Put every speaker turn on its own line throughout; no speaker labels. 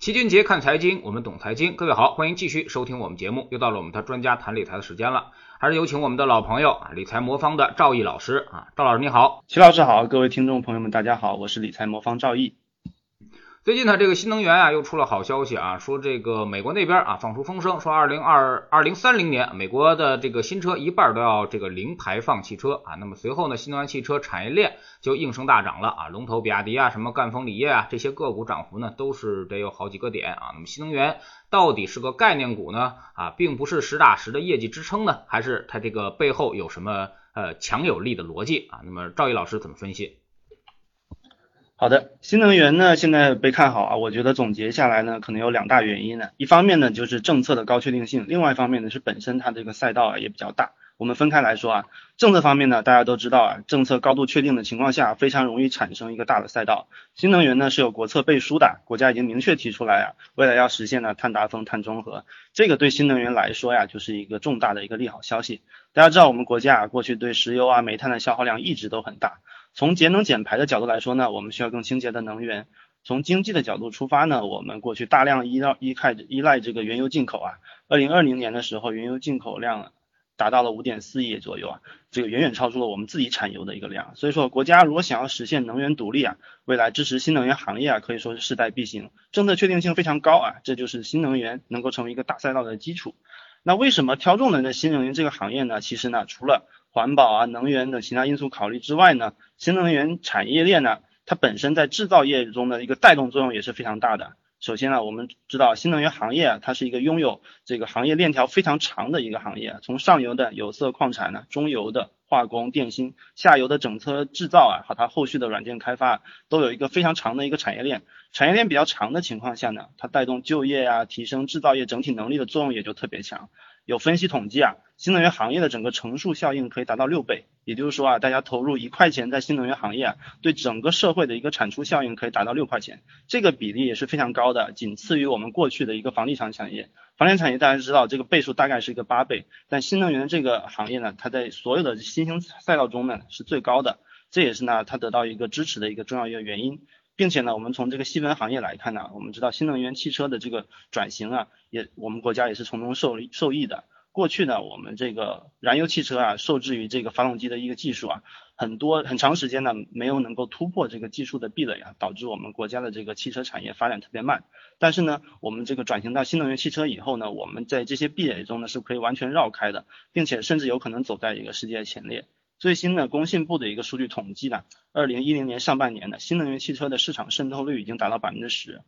齐俊杰看财经，我们懂财经。各位好，欢迎继续收听我们节目。又到了我们的专家谈理财的时间了，还是有请我们的老朋友啊，理财魔方的赵毅老师啊，赵老师你好，
齐老师好，各位听众朋友们大家好，我是理财魔方赵毅。
最近呢，这个新能源啊又出了好消息啊，说这个美国那边啊放出风声，说二零二二零三零年美国的这个新车一半都要这个零排放汽车啊。那么随后呢，新能源汽车产业链就应声大涨了啊，龙头比亚迪啊，什么赣锋锂业啊，这些个股涨幅呢都是得有好几个点啊。那么新能源到底是个概念股呢啊，并不是实打实的业绩支撑呢，还是它这个背后有什么呃强有力的逻辑啊？那么赵毅老师怎么分析？
好的，新能源呢现在被看好啊，我觉得总结下来呢，可能有两大原因呢。一方面呢就是政策的高确定性，另外一方面呢是本身它这个赛道啊也比较大。我们分开来说啊，政策方面呢，大家都知道啊，政策高度确定的情况下，非常容易产生一个大的赛道。新能源呢是有国策背书的，国家已经明确提出来啊，未来要实现呢碳达峰、碳中和，这个对新能源来说呀，就是一个重大的一个利好消息。大家知道我们国家啊，过去对石油啊、煤炭的消耗量一直都很大。从节能减排的角度来说呢，我们需要更清洁的能源。从经济的角度出发呢，我们过去大量依赖依靠依赖这个原油进口啊。二零二零年的时候，原油进口量达到了五点四亿左右啊，这个远远超出了我们自己产油的一个量。所以说，国家如果想要实现能源独立啊，未来支持新能源行业啊，可以说是势在必行。政策确定性非常高啊，这就是新能源能够成为一个大赛道的基础。那为什么挑中了这新能源这个行业呢？其实呢，除了环保啊、能源等其他因素考虑之外呢，新能源产业链呢，它本身在制造业中的一个带动作用也是非常大的。首先呢，我们知道新能源行业啊，它是一个拥有这个行业链条非常长的一个行业，从上游的有色矿产呢，中游的化工、电芯，下游的整车制造啊，和它后续的软件开发，都有一个非常长的一个产业链。产业链比较长的情况下呢，它带动就业啊，提升制造业整体能力的作用也就特别强。有分析统计啊，新能源行业的整个乘数效应可以达到六倍，也就是说啊，大家投入一块钱在新能源行业啊，对整个社会的一个产出效应可以达到六块钱，这个比例也是非常高的，仅次于我们过去的一个房地产产业。房地产产业大家知道这个倍数大概是一个八倍，但新能源这个行业呢，它在所有的新兴赛道中呢是最高的，这也是呢它得到一个支持的一个重要一个原因。并且呢，我们从这个细分行业来看呢，我们知道新能源汽车的这个转型啊，也我们国家也是从中受受益的。过去呢，我们这个燃油汽车啊，受制于这个发动机的一个技术啊，很多很长时间呢，没有能够突破这个技术的壁垒啊，导致我们国家的这个汽车产业发展特别慢。但是呢，我们这个转型到新能源汽车以后呢，我们在这些壁垒中呢，是可以完全绕开的，并且甚至有可能走在一个世界前列。最新的工信部的一个数据统计呢，二零一零年上半年呢，新能源汽车的市场渗透率已经达到百分之十，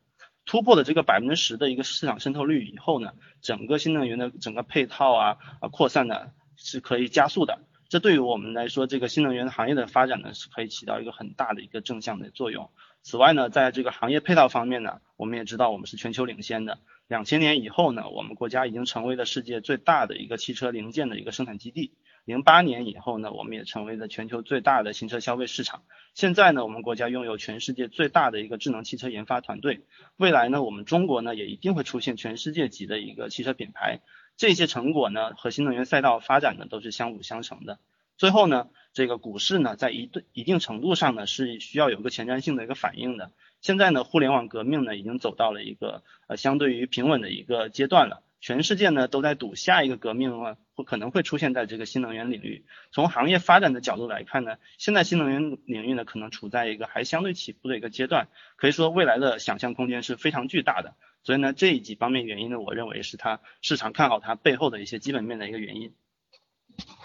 突破了这个百分之十的一个市场渗透率以后呢，整个新能源的整个配套啊啊扩散呢是可以加速的，这对于我们来说，这个新能源行业的发展呢是可以起到一个很大的一个正向的作用。此外呢，在这个行业配套方面呢，我们也知道我们是全球领先的，两千年以后呢，我们国家已经成为了世界最大的一个汽车零件的一个生产基地。零八年以后呢，我们也成为了全球最大的新车消费市场。现在呢，我们国家拥有全世界最大的一个智能汽车研发团队。未来呢，我们中国呢也一定会出现全世界级的一个汽车品牌。这些成果呢和新能源赛道发展呢都是相辅相成的。最后呢，这个股市呢在一对一定程度上呢是需要有个前瞻性的一个反应的。现在呢，互联网革命呢已经走到了一个呃相对于平稳的一个阶段了。全世界呢都在赌下一个革命啊，会可能会出现在这个新能源领域。从行业发展的角度来看呢，现在新能源领域呢可能处在一个还相对起步的一个阶段，可以说未来的想象空间是非常巨大的。所以呢，这一几方面原因呢，我认为是它市场看好它背后的一些基本面的一个原因。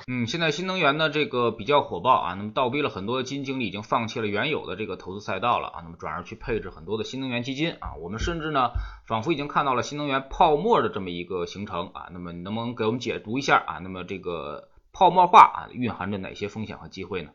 嗯，现在新能源呢这个比较火爆啊，那么倒逼了很多基金经理已经放弃了原有的这个投资赛道了啊，那么转而去配置很多的新能源基金啊，我们甚至呢仿佛已经看到了新能源泡沫的这么一个形成啊，那么你能不能给我们解读一下啊？那么这个泡沫化啊蕴含着哪些风险和机会呢？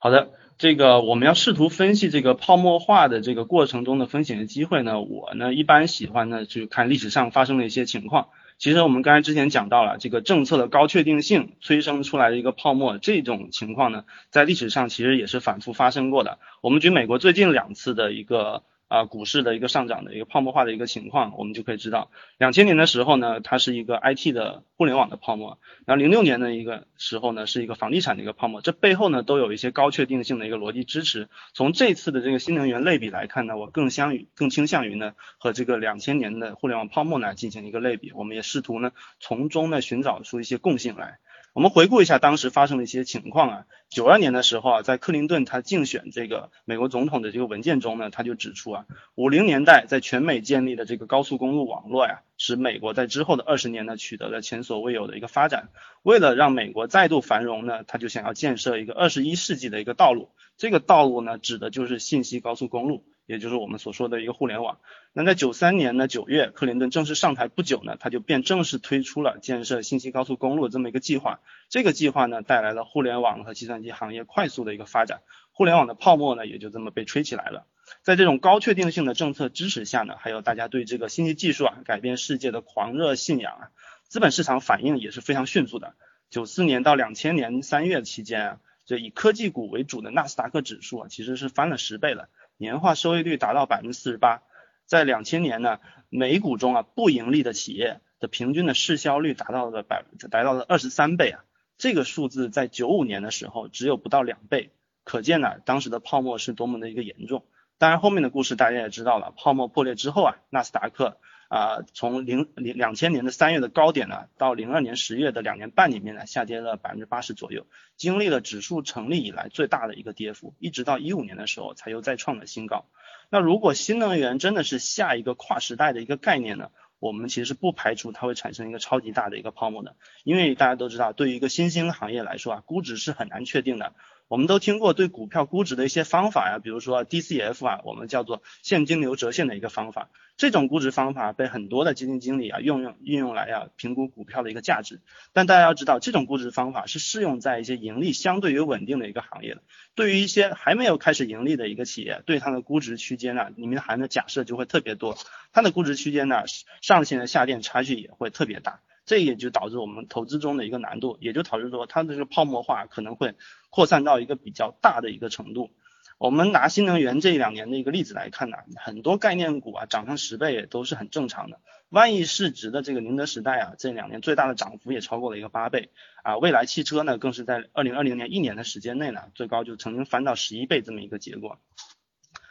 好的，这个我们要试图分析这个泡沫化的这个过程中的风险和机会呢，我呢一般喜欢呢去看历史上发生的一些情况。其实我们刚才之前讲到了这个政策的高确定性催生出来的一个泡沫，这种情况呢，在历史上其实也是反复发生过的。我们举美国最近两次的一个啊，股市的一个上涨的一个泡沫化的一个情况，我们就可以知道，两千年的时候呢，它是一个 IT 的互联网的泡沫，然后零六年的一个时候呢，是一个房地产的一个泡沫，这背后呢都有一些高确定性的一个逻辑支持。从这次的这个新能源类比来看呢，我更相于更倾向于呢和这个两千年的互联网泡沫呢进行一个类比，我们也试图呢从中呢寻找出一些共性来。我们回顾一下当时发生的一些情况啊，九二年的时候啊，在克林顿他竞选这个美国总统的这个文件中呢，他就指出啊，五零年代在全美建立的这个高速公路网络呀，使美国在之后的二十年呢取得了前所未有的一个发展。为了让美国再度繁荣呢，他就想要建设一个二十一世纪的一个道路，这个道路呢指的就是信息高速公路。也就是我们所说的一个互联网。那在九三年呢九月，克林顿正式上台不久呢，他就便正式推出了建设信息高速公路这么一个计划。这个计划呢，带来了互联网和计算机行业快速的一个发展，互联网的泡沫呢，也就这么被吹起来了。在这种高确定性的政策支持下呢，还有大家对这个信息技术啊改变世界的狂热信仰啊，资本市场反应也是非常迅速的。九四年到两千年三月期间啊，这以科技股为主的纳斯达克指数啊，其实是翻了十倍了。年化收益率达到百分之四十八，在两千年呢，美股中啊不盈利的企业的平均的市销率达到了百达到了二十三倍啊，这个数字在九五年的时候只有不到两倍，可见呢当时的泡沫是多么的一个严重。当然后面的故事大家也知道了，泡沫破裂之后啊，纳斯达克。啊，从零零两千年的三月的高点呢，到零二年十月的两年半里面呢，下跌了百分之八十左右，经历了指数成立以来最大的一个跌幅，一直到一五年的时候才又再创了新高。那如果新能源真的是下一个跨时代的一个概念呢，我们其实不排除它会产生一个超级大的一个泡沫的，因为大家都知道，对于一个新兴行业来说啊，估值是很难确定的。我们都听过对股票估值的一些方法呀，比如说 DCF 啊，我们叫做现金流折现的一个方法。这种估值方法被很多的基金经理啊用用运用来啊评估股票的一个价值。但大家要知道，这种估值方法是适用在一些盈利相对于稳定的一个行业的。对于一些还没有开始盈利的一个企业，对它的估值区间呢，里面含的假设就会特别多，它的估值区间呢，上限的下限差距也会特别大。这也就导致我们投资中的一个难度，也就导致说它的这个泡沫化可能会扩散到一个比较大的一个程度。我们拿新能源这两年的一个例子来看呢，很多概念股啊涨上十倍也都是很正常的。万亿市值的这个宁德时代啊，这两年最大的涨幅也超过了一个八倍啊。蔚来汽车呢，更是在二零二零年一年的时间内呢，最高就曾经翻到十一倍这么一个结果。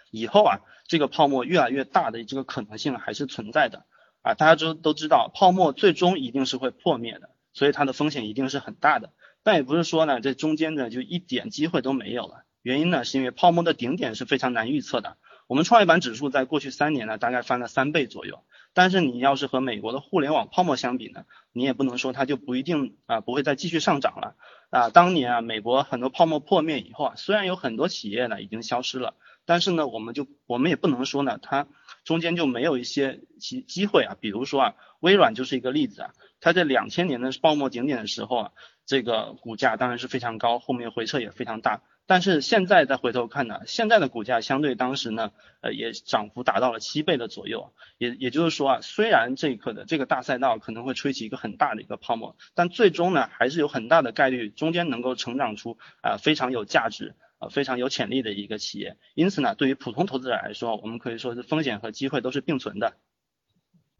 以后啊，这个泡沫越来越大的这个可能性还是存在的。啊，大家都都知道，泡沫最终一定是会破灭的，所以它的风险一定是很大的。但也不是说呢，这中间呢就一点机会都没有了。原因呢，是因为泡沫的顶点是非常难预测的。我们创业板指数在过去三年呢，大概翻了三倍左右。但是你要是和美国的互联网泡沫相比呢，你也不能说它就不一定啊不会再继续上涨了。啊，当年啊，美国很多泡沫破灭以后啊，虽然有很多企业呢已经消失了，但是呢，我们就我们也不能说呢它。中间就没有一些机机会啊，比如说啊，微软就是一个例子啊，它在两千年的泡沫顶点的时候啊，这个股价当然是非常高，后面回撤也非常大，但是现在再回头看呢，现在的股价相对当时呢，呃，也涨幅达到了七倍的左右，也也就是说啊，虽然这一刻的这个大赛道可能会吹起一个很大的一个泡沫，但最终呢，还是有很大的概率中间能够成长出啊非常有价值。呃，非常有潜力的一个企业，因此呢，对于普通投资者来说，我们可以说是风险和机会都是并存的。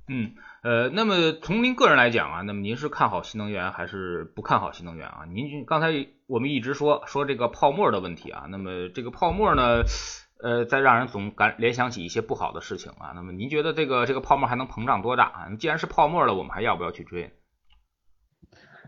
嗯，呃，那么从您个人来讲啊，那么您是看好新能源还是不看好新能源啊？您刚才我们一直说说这个泡沫的问题啊，那么这个泡沫呢，呃，再让人总感联想起一些不好的事情啊。那么您觉得这个这个泡沫还能膨胀多大啊？既然是泡沫了，我们还要不要去追？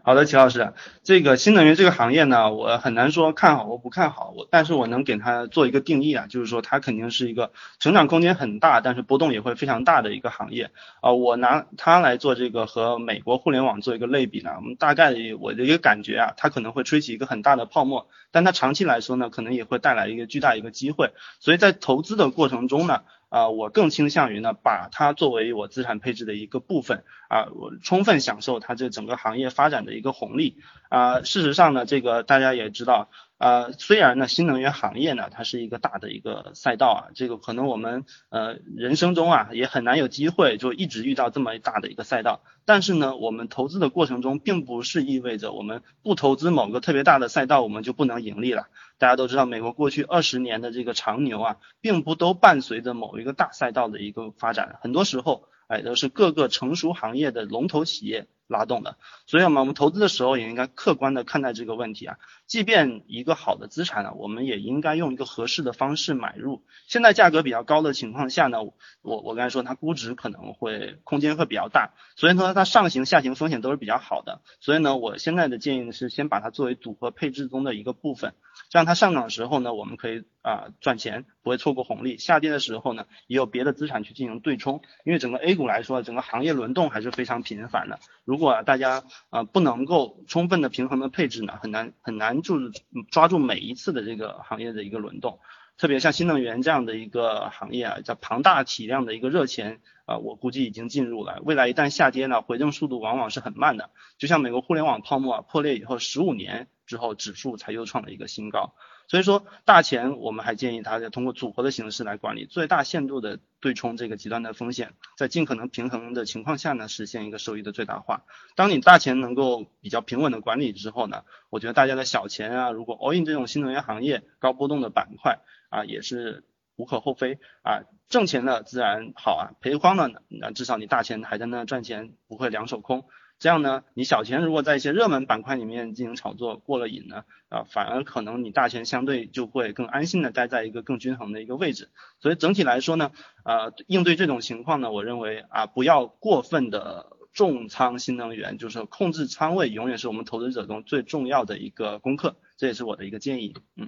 好的，齐老师，这个新能源这个行业呢，我很难说看好或不看好，我但是我能给它做一个定义啊，就是说它肯定是一个成长空间很大，但是波动也会非常大的一个行业啊。我拿它来做这个和美国互联网做一个类比呢，我们大概我的一个感觉啊，它可能会吹起一个很大的泡沫，但它长期来说呢，可能也会带来一个巨大一个机会，所以在投资的过程中呢。啊，我更倾向于呢，把它作为我资产配置的一个部分啊，我充分享受它这整个行业发展的一个红利啊。事实上呢，这个大家也知道呃，虽然呢，新能源行业呢，它是一个大的一个赛道啊，这个可能我们呃人生中啊也很难有机会就一直遇到这么大的一个赛道，但是呢，我们投资的过程中，并不是意味着我们不投资某个特别大的赛道，我们就不能盈利了。大家都知道，美国过去二十年的这个长牛啊，并不都伴随着某一个大赛道的一个发展，很多时候，哎，都是各个成熟行业的龙头企业。拉动的，所以我们我们投资的时候也应该客观的看待这个问题啊。即便一个好的资产呢，我们也应该用一个合适的方式买入。现在价格比较高的情况下呢，我我刚才说它估值可能会空间会比较大，所以说它上行下行风险都是比较好的。所以呢，我现在的建议呢是先把它作为组合配置中的一个部分，这样它上涨的时候呢，我们可以啊赚钱，不会错过红利；下跌的时候呢，也有别的资产去进行对冲。因为整个 A 股来说，整个行业轮动还是非常频繁的。如如果大家啊不能够充分的平衡的配置呢，很难很难就是抓住每一次的这个行业的一个轮动，特别像新能源这样的一个行业啊，叫庞大体量的一个热钱啊，我估计已经进入了，未来一旦下跌呢，回正速度往往是很慢的，就像美国互联网泡沫破裂以后，十五年之后指数才又创了一个新高。所以说大钱，我们还建议大家通过组合的形式来管理，最大限度的对冲这个极端的风险，在尽可能平衡的情况下呢，实现一个收益的最大化。当你大钱能够比较平稳的管理之后呢，我觉得大家的小钱啊，如果 all in 这种新能源行业高波动的板块啊，也是无可厚非啊，挣钱了自然好啊，赔光了那至少你大钱还在那赚钱，不会两手空。这样呢，你小钱如果在一些热门板块里面进行炒作过了瘾呢，啊，反而可能你大钱相对就会更安心的待在一个更均衡的一个位置。所以整体来说呢，呃，应对这种情况呢，我认为啊，不要过分的重仓新能源，就是控制仓位永远是我们投资者中最重要的一个功课，这也是我的一个建议。嗯，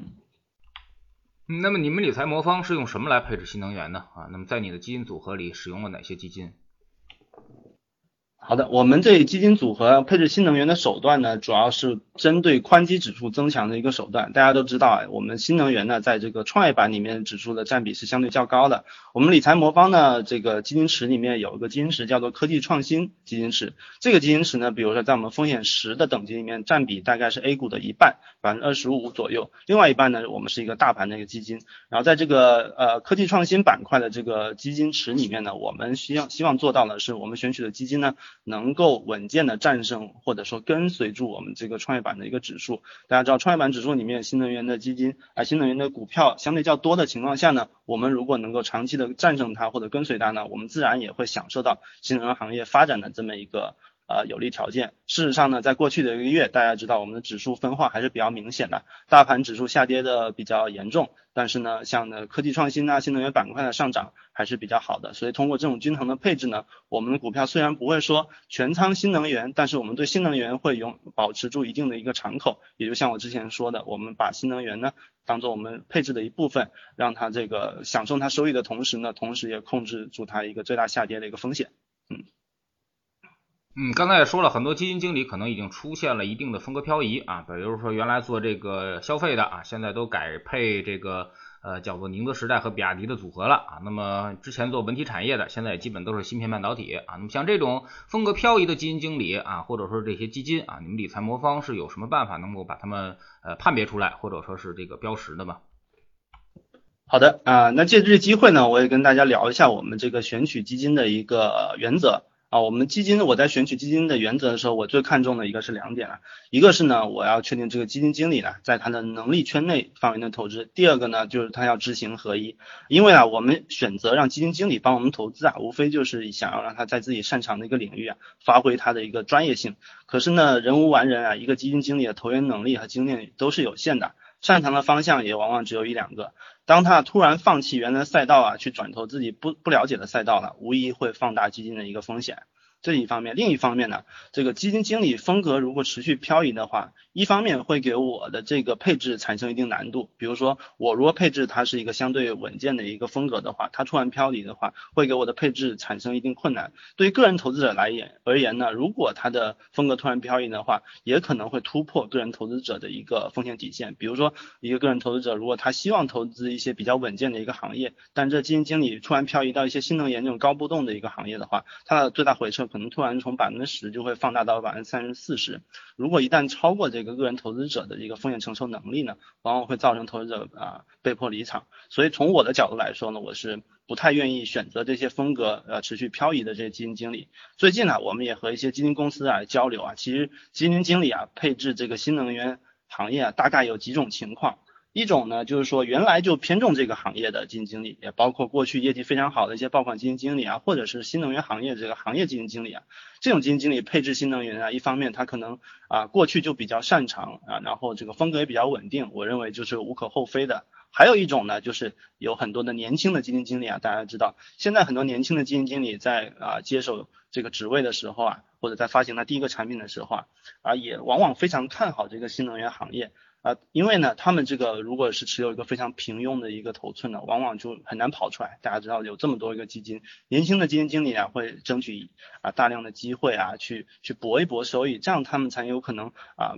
那么你们理财魔方是用什么来配置新能源呢？啊，那么在你的基金组合里使用了哪些基金？
好的，我们这基金组合配置新能源的手段呢，主要是针对宽基指数增强的一个手段。大家都知道啊，我们新能源呢，在这个创业板里面指数的占比是相对较高的。我们理财魔方呢，这个基金池里面有一个基金池叫做科技创新基金池。这个基金池呢，比如说在我们风险十的等级里面，占比大概是 A 股的一半，百分之二十五左右。另外一半呢，我们是一个大盘的一个基金。然后在这个呃科技创新板块的这个基金池里面呢，我们希望希望做到的是，我们选取的基金呢。能够稳健的战胜或者说跟随住我们这个创业板的一个指数。大家知道创业板指数里面新能源的基金啊，新能源的股票相对较多的情况下呢，我们如果能够长期的战胜它或者跟随它呢，我们自然也会享受到新能源行业发展的这么一个。呃，有利条件。事实上呢，在过去的一个月，大家知道我们的指数分化还是比较明显的，大盘指数下跌的比较严重，但是呢，像呢科技创新啊、新能源板块的上涨还是比较好的。所以通过这种均衡的配置呢，我们的股票虽然不会说全仓新能源，但是我们对新能源会永保持住一定的一个敞口。也就像我之前说的，我们把新能源呢当做我们配置的一部分，让它这个享受它收益的同时呢，同时也控制住它一个最大下跌的一个风险。嗯。
嗯，刚才也说了很多基金经理可能已经出现了一定的风格漂移啊，比如说原来做这个消费的啊，现在都改配这个呃叫做宁德时代和比亚迪的组合了啊。那么之前做文体产业的，现在也基本都是芯片半导体啊。那么像这种风格漂移的基金经理啊，或者说这些基金啊，你们理财魔方是有什么办法能够把他们呃判别出来，或者说是这个标识的吗？
好的啊，那借这个机会呢，我也跟大家聊一下我们这个选取基金的一个原则。啊，我们基金我在选取基金的原则的时候，我最看重的一个是两点啊，一个是呢，我要确定这个基金经理呢在他的能力圈内范围内投资；第二个呢，就是他要知行合一。因为啊，我们选择让基金经理帮我们投资啊，无非就是想要让他在自己擅长的一个领域啊，发挥他的一个专业性。可是呢，人无完人啊，一个基金经理的投研能力和经验都是有限的，擅长的方向也往往只有一两个。当他突然放弃原来赛道啊，去转投自己不不了解的赛道了，无疑会放大基金的一个风险。这一方面，另一方面呢，这个基金经理风格如果持续漂移的话，一方面会给我的这个配置产生一定难度。比如说，我如果配置它是一个相对稳健的一个风格的话，它突然漂移的话，会给我的配置产生一定困难。对于个人投资者来言而言呢，如果他的风格突然漂移的话，也可能会突破个人投资者的一个风险底线。比如说，一个个人投资者如果他希望投资一些比较稳健的一个行业，但这基金经理突然漂移到一些新能源这种高波动的一个行业的话，它的最大回撤。可能突然从百分之十就会放大到百分之三十四十。如果一旦超过这个个人投资者的一个风险承受能力呢，往往会造成投资者啊被迫离场。所以从我的角度来说呢，我是不太愿意选择这些风格呃持续漂移的这些基金经理。最近呢，我们也和一些基金公司啊交流啊，其实基金经理啊配置这个新能源行业啊，大概有几种情况。一种呢，就是说原来就偏重这个行业的基金经理，也包括过去业绩非常好的一些爆款基金经理啊，或者是新能源行业这个行业基金经理啊，这种基金经理配置新能源啊，一方面他可能啊过去就比较擅长啊，然后这个风格也比较稳定，我认为就是无可厚非的。还有一种呢，就是有很多的年轻的基金经理啊，大家知道，现在很多年轻的基金经理在啊接手这个职位的时候啊，或者在发行他第一个产品的时候啊，啊也往往非常看好这个新能源行业。啊，因为呢，他们这个如果是持有一个非常平庸的一个头寸呢，往往就很难跑出来。大家知道有这么多一个基金，年轻的基金经理啊，会争取啊大量的机会啊，去去搏一搏收益，这样他们才有可能啊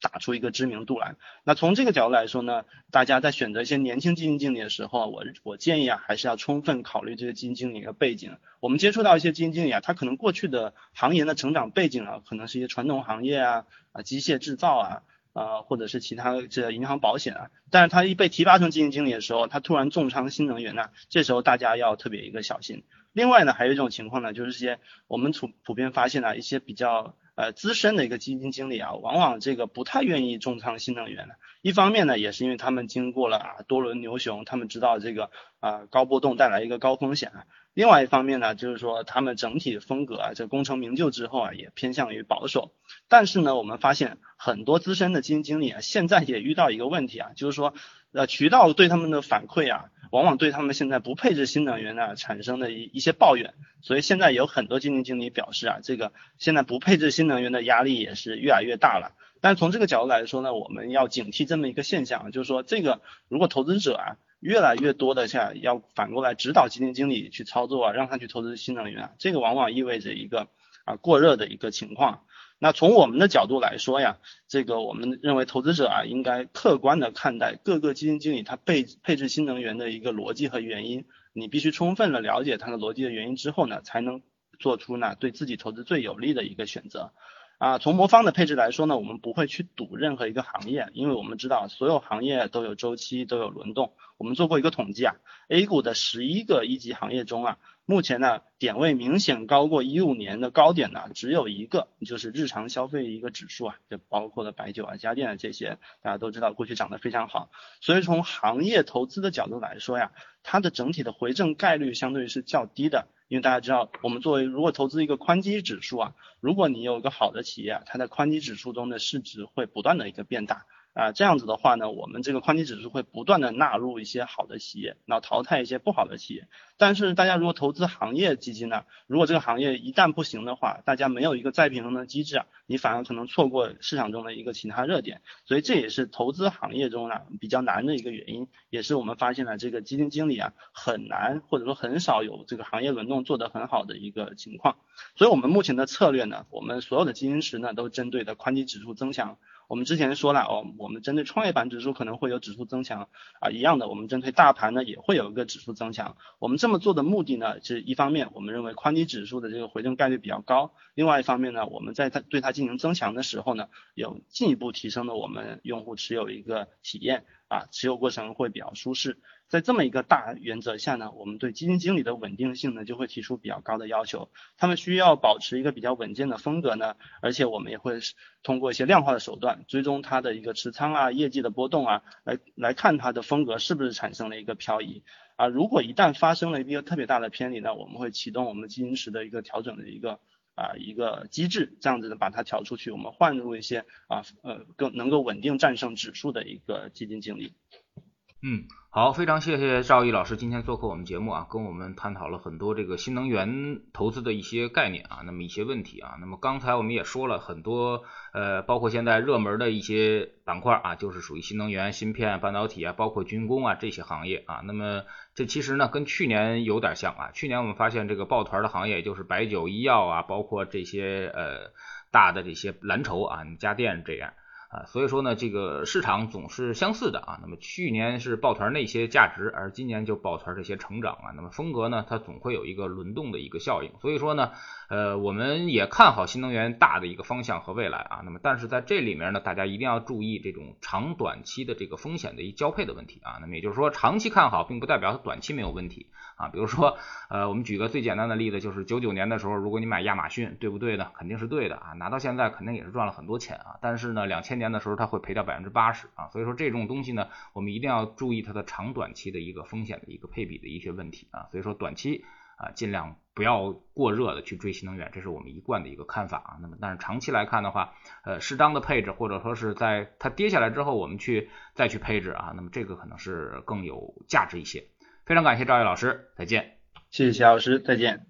打出一个知名度来。那从这个角度来说呢，大家在选择一些年轻基金经理的时候，我我建议啊，还是要充分考虑这个基金经理的背景。我们接触到一些基金经理啊，他可能过去的行业的成长背景啊，可能是一些传统行业啊啊机械制造啊。啊，或者是其他这银行保险啊，但是他一被提拔成基金经理的时候，他突然重仓新能源呢，这时候大家要特别一个小心。另外呢，还有一种情况呢，就是些我们普普遍发现呢，一些比较呃资深的一个基金经理啊，往往这个不太愿意重仓新能源的。一方面呢，也是因为他们经过了啊多轮牛熊，他们知道这个啊高波动带来一个高风险啊。另外一方面呢，就是说他们整体风格啊，这功成名就之后啊，也偏向于保守。但是呢，我们发现很多资深的基金经理啊，现在也遇到一个问题啊，就是说呃渠道对他们的反馈啊，往往对他们现在不配置新能源呢产生的一一些抱怨。所以现在有很多基金经理表示啊，这个现在不配置新能源的压力也是越来越大了。但从这个角度来说呢，我们要警惕这么一个现象，就是说这个如果投资者啊。越来越多的像要反过来指导基金经理去操作啊，让他去投资新能源，这个往往意味着一个啊过热的一个情况。那从我们的角度来说呀，这个我们认为投资者啊应该客观的看待各个基金经理他配配置新能源的一个逻辑和原因，你必须充分的了解他的逻辑的原因之后呢，才能做出呢对自己投资最有利的一个选择。啊，从魔方的配置来说呢，我们不会去赌任何一个行业，因为我们知道所有行业都有周期，都有轮动。我们做过一个统计啊，A 股的十一个一级行业中啊，目前呢点位明显高过一五年的高点呢，只有一个，就是日常消费一个指数啊，就包括了白酒啊、家电啊这些，大家都知道过去涨得非常好。所以从行业投资的角度来说呀，它的整体的回正概率相对于是较低的。因为大家知道，我们作为如果投资一个宽基指数啊，如果你有一个好的企业，它在宽基指数中的市值会不断的一个变大。啊，这样子的话呢，我们这个宽基指数会不断的纳入一些好的企业，然后淘汰一些不好的企业。但是大家如果投资行业基金呢，如果这个行业一旦不行的话，大家没有一个再平衡的机制啊，你反而可能错过市场中的一个其他热点。所以这也是投资行业中啊比较难的一个原因，也是我们发现了这个基金经理啊很难或者说很少有这个行业轮动做得很好的一个情况。所以我们目前的策略呢，我们所有的基金池呢都针对的宽基指数增强。我们之前说了哦，我们针对创业板指数可能会有指数增强啊，一样的，我们针对大盘呢也会有一个指数增强。我们这么做的目的呢，是一方面我们认为宽基指数的这个回正概率比较高，另外一方面呢，我们在它对它进行增强的时候呢，有进一步提升了我们用户持有一个体验啊，持有过程会比较舒适。在这么一个大原则下呢，我们对基金经理的稳定性呢就会提出比较高的要求，他们需要保持一个比较稳健的风格呢，而且我们也会通过一些量化的手段追踪它的一个持仓啊、业绩的波动啊，来来看它的风格是不是产生了一个漂移啊。如果一旦发生了一个特别大的偏离呢，我们会启动我们基金池的一个调整的一个啊一个机制，这样子的把它调出去，我们换入一些啊呃更能够稳定战胜指数的一个基金经理。
嗯，好，非常谢谢赵毅老师今天做客我们节目啊，跟我们探讨了很多这个新能源投资的一些概念啊，那么一些问题啊，那么刚才我们也说了很多，呃，包括现在热门的一些板块啊，就是属于新能源、芯片、半导体啊，包括军工啊这些行业啊，那么这其实呢跟去年有点像啊，去年我们发现这个抱团的行业就是白酒、医药啊，包括这些呃大的这些蓝筹啊，家电这样。啊，所以说呢，这个市场总是相似的啊。那么去年是抱团那些价值，而今年就抱团这些成长啊。那么风格呢，它总会有一个轮动的一个效应。所以说呢，呃，我们也看好新能源大的一个方向和未来啊。那么但是在这里面呢，大家一定要注意这种长短期的这个风险的一交配的问题啊。那么也就是说，长期看好，并不代表它短期没有问题啊。比如说，呃，我们举个最简单的例子，就是九九年的时候，如果你买亚马逊，对不对呢？肯定是对的啊。拿到现在肯定也是赚了很多钱啊。但是呢，两千年的时候它会赔掉百分之八十啊，所以说这种东西呢，我们一定要注意它的长短期的一个风险的一个配比的一些问题啊，所以说短期啊尽量不要过热的去追新能源，这是我们一贯的一个看法啊。那么但是长期来看的话，呃，适当的配置或者说是在它跌下来之后，我们去再去配置啊，那么这个可能是更有价值一些。非常感谢赵毅老师，再见。
谢谢谢老师，再见。